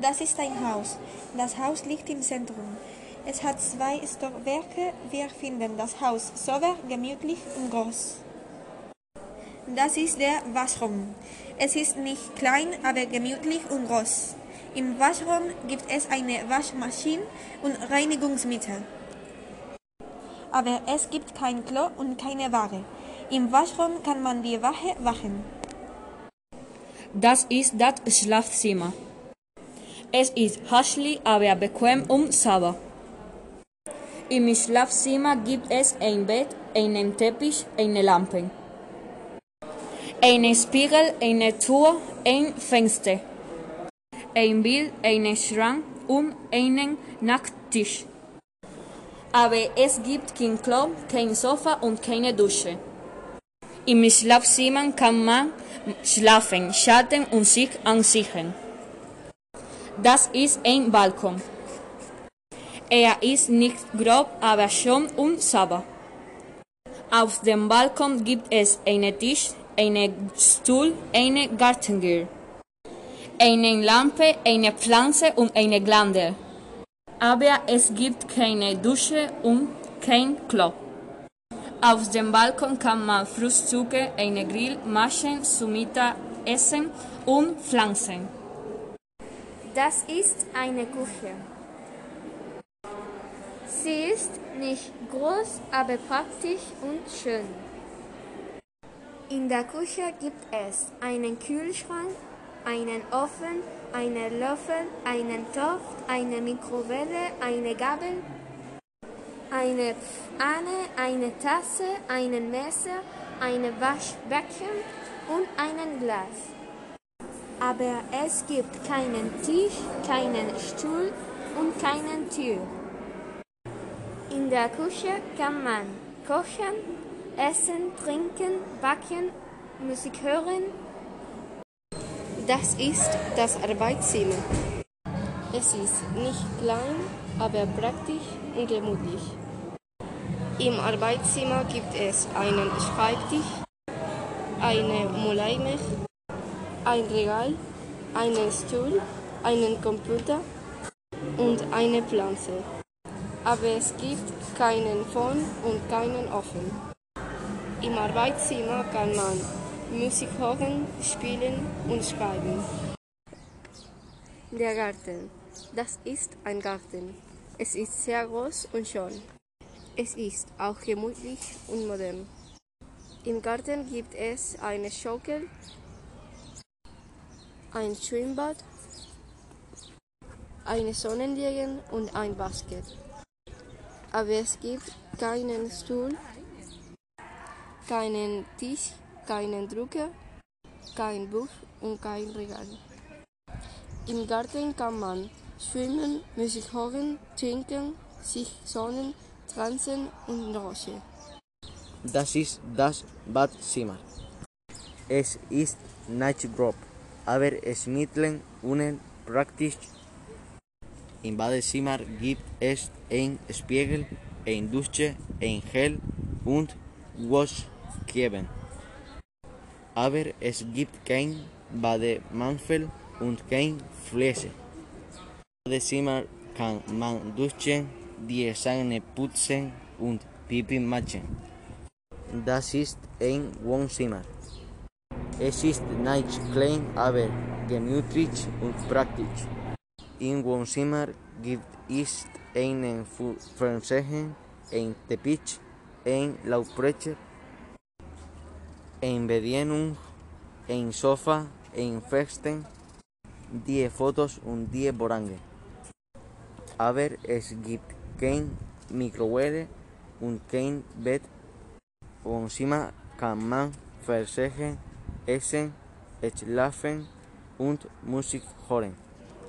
Das ist ein Haus. Das Haus liegt im Zentrum. Es hat zwei Stockwerke. Wir finden das Haus sauber, gemütlich und groß. Das ist der Waschraum. Es ist nicht klein, aber gemütlich und groß. Im Waschraum gibt es eine Waschmaschine und Reinigungsmittel. Aber es gibt kein Klo und keine Ware. Im Waschraum kann man die Wache waschen. Das ist das Schlafzimmer. Es ist hässlich, aber bequem und sauber. Im Schlafzimmer gibt es ein Bett, einen Teppich, eine Lampe, einen Spiegel, eine Tür, ein Fenster, ein Bild, einen Schrank und einen Nachttisch. Aber es gibt kein Klo, kein Sofa und keine Dusche. Im Schlafzimmer kann man schlafen, chatten und sich ansehen. Das ist ein Balkon. Er ist nicht grob, aber schon und sauber. Auf dem Balkon gibt es einen Tisch, einen Stuhl, eine Gartengür, eine Lampe, eine Pflanze und eine Glande. Aber es gibt keine Dusche und kein Klo. Auf dem Balkon kann man Frühstücke, eine Grill machen, zum Mittagessen und pflanzen. Das ist eine Küche. Sie ist nicht groß, aber praktisch und schön. In der Küche gibt es einen Kühlschrank, einen Ofen, einen Löffel, einen Topf, eine Mikrowelle, eine Gabel, eine Pfanne, eine Tasse, einen Messer, eine Waschbecken und einen Glas. Aber es gibt keinen Tisch, keinen Stuhl und keinen Tür. In der Küche kann man kochen, essen, trinken, backen, Musik hören. Das ist das Arbeitszimmer. Es ist nicht klein, aber praktisch und gemütlich. Im Arbeitszimmer gibt es einen Schreibtisch, eine Mülleimer, ein Regal, einen Stuhl, einen Computer und eine Pflanze. Aber es gibt keinen Phone und keinen Ofen. Im Arbeitszimmer kann man Musik hören, spielen und schreiben. Der Garten. Das ist ein Garten. Es ist sehr groß und schön. Es ist auch gemütlich und modern. Im Garten gibt es eine Schaukel, ein Schwimmbad, eine Sonnenliege und ein Basket. Aber es gibt keinen Stuhl, keinen Tisch, keinen Drucker, kein Buch und kein Regal. Im Garten kann man schwimmen, Musik hören, trinken, sich sonnen, tanzen und roschen. Das ist das Badzimmer. Es ist nicht grob, aber mitteln und praktisch. Im Badezimmer gibt es ein Spiegel, ein Dusche, ein Gel und Waschgeben. Aber es gibt kein Bademantel und kein Fläche. Im Badezimmer kann man duschen, die Zähne putzen und Pipi machen. Das ist ein Wohnzimmer. Es ist nicht klein, aber gemütlich und praktisch. Im Wohnzimmer gibt es einen Fernseher, ein Teppich, ein Lautsprecher, eine Bedienung, ein Sofa, ein Fenster, die Fotos und die Vorhänge. Aber es gibt kein Mikrowelle und kein Bett. Wohnzimmer kann man versägen, essen, schlafen und Musik hören.